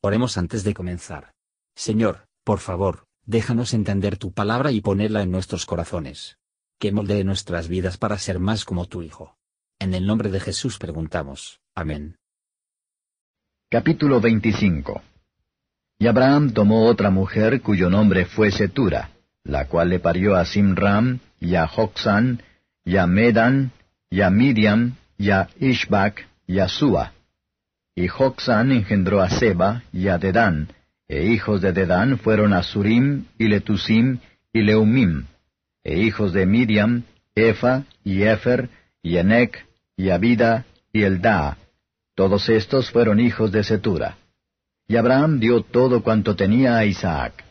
Oremos antes de comenzar. Señor, por favor, déjanos entender tu palabra y ponerla en nuestros corazones. Que moldee nuestras vidas para ser más como tu Hijo. En el nombre de Jesús preguntamos. Amén. Capítulo 25 Y Abraham tomó otra mujer cuyo nombre fue Setura, la cual le parió a Simram, y a Joxan, y a Medan, y a Miriam, y a Ishbak, y a Sua. Y Joxan engendró a Seba y a Dedán, e hijos de Dedán fueron a Surim y Letusim y Leumim, e hijos de Miriam, Efa y Efer y Enec y Abida y Eldaa. Todos estos fueron hijos de Setura. Y Abraham dio todo cuanto tenía a Isaac.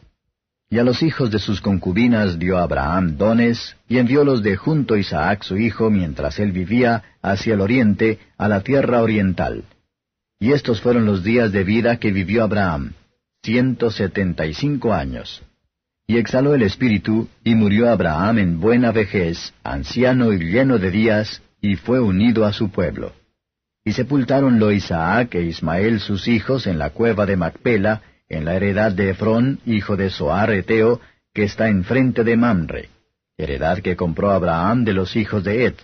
Y a los hijos de sus concubinas dio Abraham dones, y enviólos de junto Isaac su hijo mientras él vivía hacia el oriente, a la tierra oriental y estos fueron los días de vida que vivió Abraham, ciento setenta y cinco años. Y exhaló el espíritu, y murió Abraham en buena vejez, anciano y lleno de días, y fue unido a su pueblo. Y sepultáronlo Isaac e Ismael sus hijos en la cueva de Macpela, en la heredad de Efrón, hijo de Soar Eteo, que está enfrente de Mamre, heredad que compró Abraham de los hijos de Et.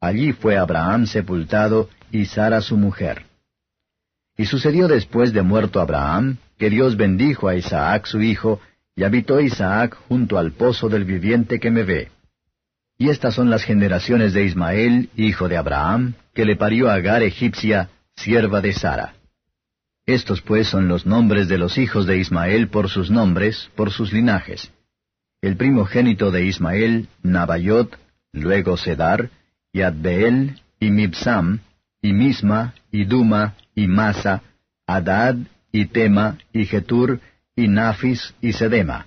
Allí fue Abraham sepultado, y Sara su mujer. Y sucedió después de muerto Abraham, que Dios bendijo a Isaac su hijo, y habitó Isaac junto al pozo del viviente que me ve. Y estas son las generaciones de Ismael, hijo de Abraham, que le parió Agar egipcia, sierva de Sara. Estos pues son los nombres de los hijos de Ismael por sus nombres, por sus linajes. El primogénito de Ismael, Nabayot, luego Sedar, y Adbeel, y Mibsam, y Misma, y Duma, y Masa, Adad, y Tema, y Getur, y Nafis, y Sedema.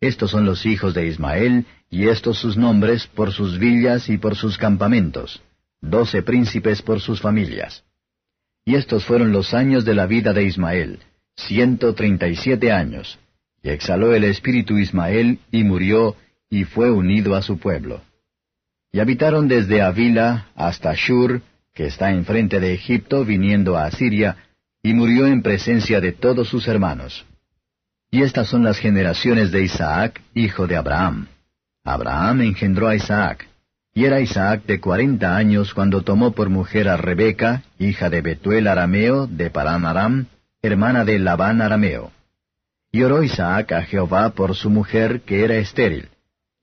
Estos son los hijos de Ismael, y estos sus nombres por sus villas y por sus campamentos, doce príncipes por sus familias. Y estos fueron los años de la vida de Ismael, ciento treinta y siete años. Y exhaló el espíritu Ismael, y murió, y fue unido a su pueblo. Y habitaron desde Avila hasta Shur, que está enfrente de Egipto viniendo a Asiria, y murió en presencia de todos sus hermanos. Y estas son las generaciones de Isaac, hijo de Abraham. Abraham engendró a Isaac, y era Isaac de cuarenta años cuando tomó por mujer a Rebeca, hija de Betuel arameo, de Paran Aram, hermana de Labán arameo. Y oró Isaac a Jehová por su mujer, que era estéril,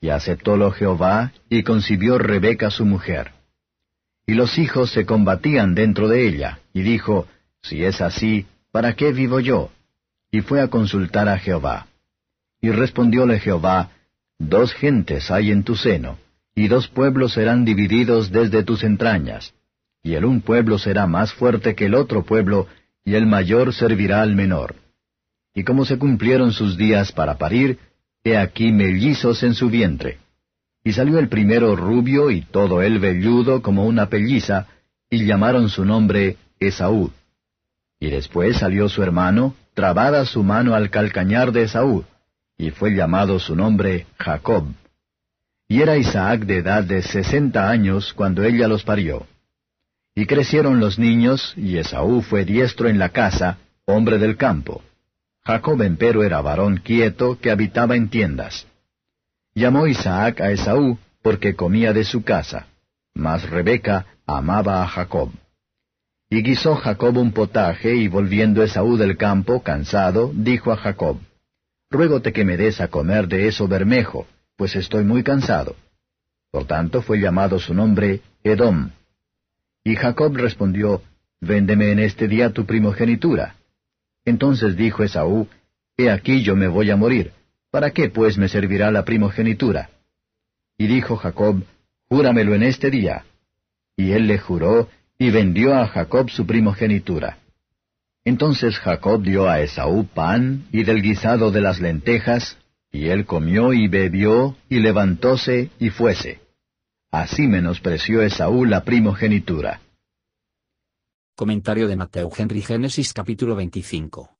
y aceptólo Jehová, y concibió Rebeca su mujer. Y los hijos se combatían dentro de ella, y dijo, Si es así, ¿para qué vivo yo? Y fue a consultar a Jehová. Y respondióle Jehová, Dos gentes hay en tu seno, y dos pueblos serán divididos desde tus entrañas, y el un pueblo será más fuerte que el otro pueblo, y el mayor servirá al menor. Y como se cumplieron sus días para parir, he aquí mellizos en su vientre. Y salió el primero rubio y todo él velludo como una pelliza, y llamaron su nombre Esaú. Y después salió su hermano, trabada su mano al calcañar de Esaú, y fue llamado su nombre Jacob. Y era Isaac de edad de sesenta años cuando ella los parió. Y crecieron los niños, y Esaú fue diestro en la casa, hombre del campo. Jacob empero era varón quieto que habitaba en tiendas. Llamó Isaac a Esaú, porque comía de su casa, mas Rebeca amaba a Jacob. Y guisó Jacob un potaje, y volviendo Esaú del campo, cansado, dijo a Jacob, Ruégote que me des a comer de eso bermejo, pues estoy muy cansado. Por tanto fue llamado su nombre Edom. Y Jacob respondió, Véndeme en este día tu primogenitura. Entonces dijo Esaú, He aquí yo me voy a morir. ¿Para qué pues me servirá la primogenitura? Y dijo Jacob, Júramelo en este día. Y él le juró, y vendió a Jacob su primogenitura. Entonces Jacob dio a Esaú pan y del guisado de las lentejas, y él comió y bebió, y levantóse y fuese. Así menospreció Esaú la primogenitura. Comentario de Mateo Henry Génesis capítulo 25.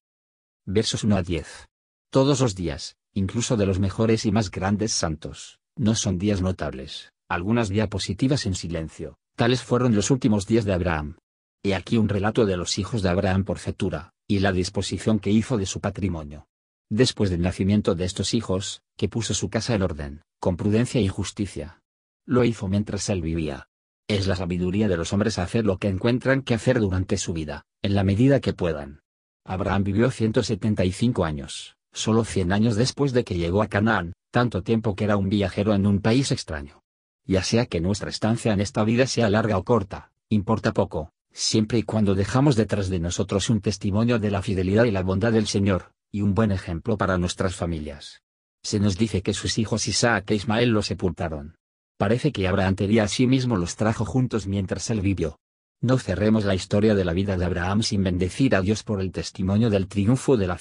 Versos 1 a 10. Todos los días, incluso de los mejores y más grandes santos, no son días notables. Algunas diapositivas en silencio, tales fueron los últimos días de Abraham. He aquí un relato de los hijos de Abraham por Fetura, y la disposición que hizo de su patrimonio. Después del nacimiento de estos hijos, que puso su casa en orden, con prudencia y justicia. Lo hizo mientras él vivía. Es la sabiduría de los hombres hacer lo que encuentran que hacer durante su vida, en la medida que puedan. Abraham vivió 175 años, solo 100 años después de que llegó a Canaán, tanto tiempo que era un viajero en un país extraño. Ya sea que nuestra estancia en esta vida sea larga o corta, importa poco, siempre y cuando dejamos detrás de nosotros un testimonio de la fidelidad y la bondad del Señor, y un buen ejemplo para nuestras familias. Se nos dice que sus hijos Isaac e Ismael lo sepultaron. Parece que Abraham tenía a sí mismo los trajo juntos mientras él vivió. No cerremos la historia de la vida de Abraham sin bendecir a Dios por el testimonio del triunfo de la.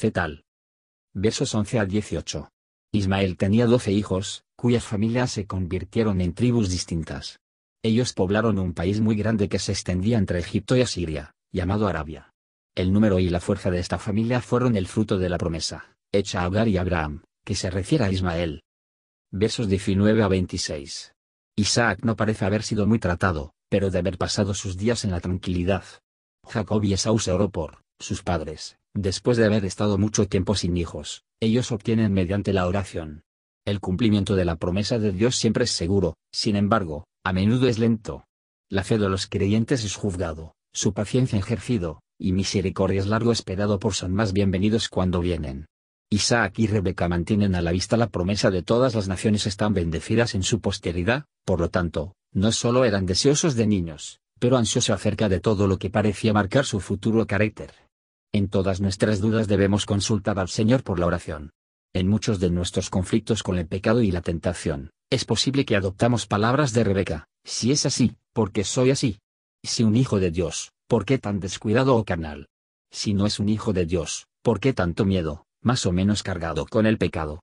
Versos 11 a 18. Ismael tenía doce hijos, cuyas familias se convirtieron en tribus distintas. Ellos poblaron un país muy grande que se extendía entre Egipto y Asiria, llamado Arabia. El número y la fuerza de esta familia fueron el fruto de la promesa, hecha a Agar y Abraham, que se refiere a Ismael. Versos 19 a 26. Isaac no parece haber sido muy tratado, pero de haber pasado sus días en la tranquilidad. Jacob y Esaú se oró por sus padres, después de haber estado mucho tiempo sin hijos, ellos obtienen mediante la oración. El cumplimiento de la promesa de Dios siempre es seguro, sin embargo, a menudo es lento. La fe de los creyentes es juzgado, su paciencia ejercido, y misericordia es largo esperado por son más bienvenidos cuando vienen. Isaac y Rebeca mantienen a la vista la promesa de todas las naciones están bendecidas en su posteridad, por lo tanto, no solo eran deseosos de niños, pero ansiosos acerca de todo lo que parecía marcar su futuro carácter. En todas nuestras dudas debemos consultar al Señor por la oración. En muchos de nuestros conflictos con el pecado y la tentación, es posible que adoptamos palabras de Rebeca, si es así, porque soy así. Si un hijo de Dios, ¿por qué tan descuidado o carnal? Si no es un hijo de Dios, ¿por qué tanto miedo, más o menos cargado con el pecado?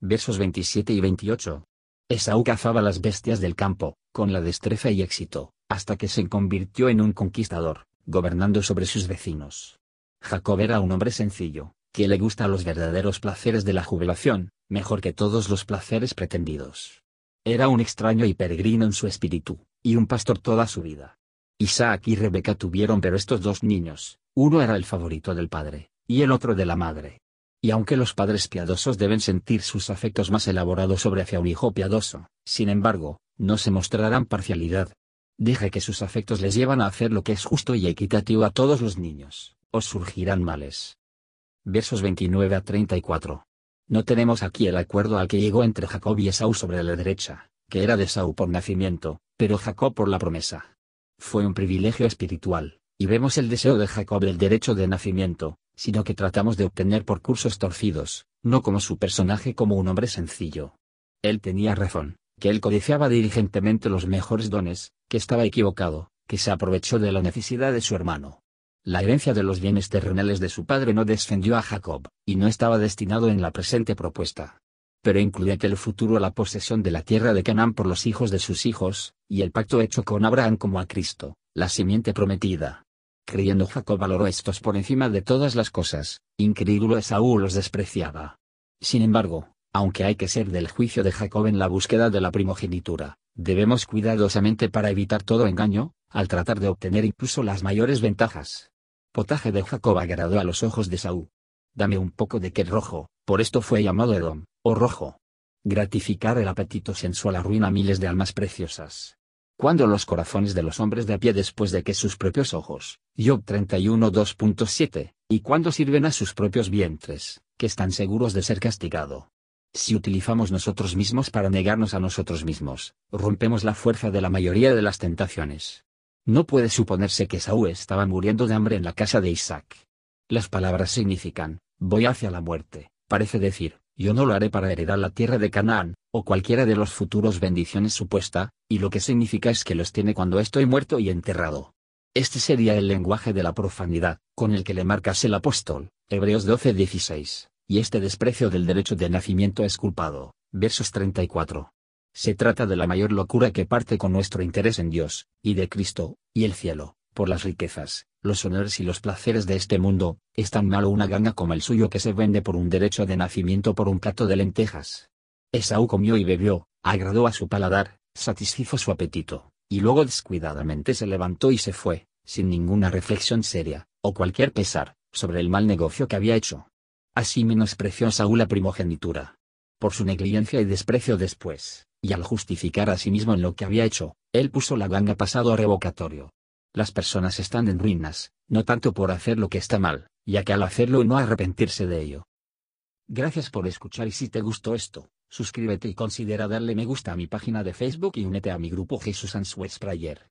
Versos 27 y 28. Esaú cazaba las bestias del campo, con la destreza y éxito, hasta que se convirtió en un conquistador, gobernando sobre sus vecinos. Jacob era un hombre sencillo, que le gusta los verdaderos placeres de la jubilación, mejor que todos los placeres pretendidos. Era un extraño y peregrino en su espíritu, y un pastor toda su vida. Isaac y Rebeca tuvieron pero estos dos niños, uno era el favorito del padre, y el otro de la madre. Y aunque los padres piadosos deben sentir sus afectos más elaborados sobre hacia un hijo piadoso, sin embargo, no se mostrarán parcialidad. Deje que sus afectos les llevan a hacer lo que es justo y equitativo a todos los niños, o surgirán males versos 29 a 34. No tenemos aquí el acuerdo al que llegó entre Jacob y Esaú sobre la derecha, que era de Esaú por nacimiento, pero Jacob por la promesa. Fue un privilegio espiritual, y vemos el deseo de Jacob del derecho de nacimiento, sino que tratamos de obtener por cursos torcidos, no como su personaje como un hombre sencillo. Él tenía razón, que él codiciaba diligentemente los mejores dones, que estaba equivocado, que se aprovechó de la necesidad de su hermano. La herencia de los bienes terrenales de su padre no descendió a Jacob, y no estaba destinado en la presente propuesta. Pero incluía que el futuro la posesión de la tierra de Canaán por los hijos de sus hijos, y el pacto hecho con Abraham como a Cristo, la simiente prometida. Creyendo Jacob valoró estos por encima de todas las cosas, incrédulo Esaú los despreciaba. Sin embargo, aunque hay que ser del juicio de Jacob en la búsqueda de la primogenitura, debemos cuidadosamente para evitar todo engaño, al tratar de obtener incluso las mayores ventajas potaje de Jacob agradó a los ojos de Saúl. Dame un poco de qué rojo, por esto fue llamado Edom, o rojo. Gratificar el apetito sensual arruina miles de almas preciosas. Cuando los corazones de los hombres de a pie después de que sus propios ojos, Job 31 2.7, y cuando sirven a sus propios vientres, que están seguros de ser castigado. Si utilizamos nosotros mismos para negarnos a nosotros mismos, rompemos la fuerza de la mayoría de las tentaciones. No puede suponerse que Saúl estaba muriendo de hambre en la casa de Isaac. Las palabras significan, voy hacia la muerte, parece decir, yo no lo haré para heredar la tierra de Canaán, o cualquiera de los futuros bendiciones supuesta, y lo que significa es que los tiene cuando estoy muerto y enterrado. Este sería el lenguaje de la profanidad, con el que le marcas el apóstol, Hebreos 12:16, y este desprecio del derecho de nacimiento es culpado, versos 34. Se trata de la mayor locura que parte con nuestro interés en Dios, y de Cristo, y el cielo, por las riquezas, los honores y los placeres de este mundo, es tan malo una ganga como el suyo que se vende por un derecho de nacimiento por un plato de lentejas. Esaú comió y bebió, agradó a su paladar, satisfizo su apetito, y luego descuidadamente se levantó y se fue, sin ninguna reflexión seria, o cualquier pesar, sobre el mal negocio que había hecho. Así menospreció Saúl la primogenitura. Por su negligencia y desprecio después, y al justificar a sí mismo en lo que había hecho, él puso la ganga pasado a revocatorio. Las personas están en ruinas, no tanto por hacer lo que está mal, ya que al hacerlo no arrepentirse de ello. Gracias por escuchar y si te gustó esto, suscríbete y considera darle me gusta a mi página de Facebook y únete a mi grupo Jesús Answers Prayer.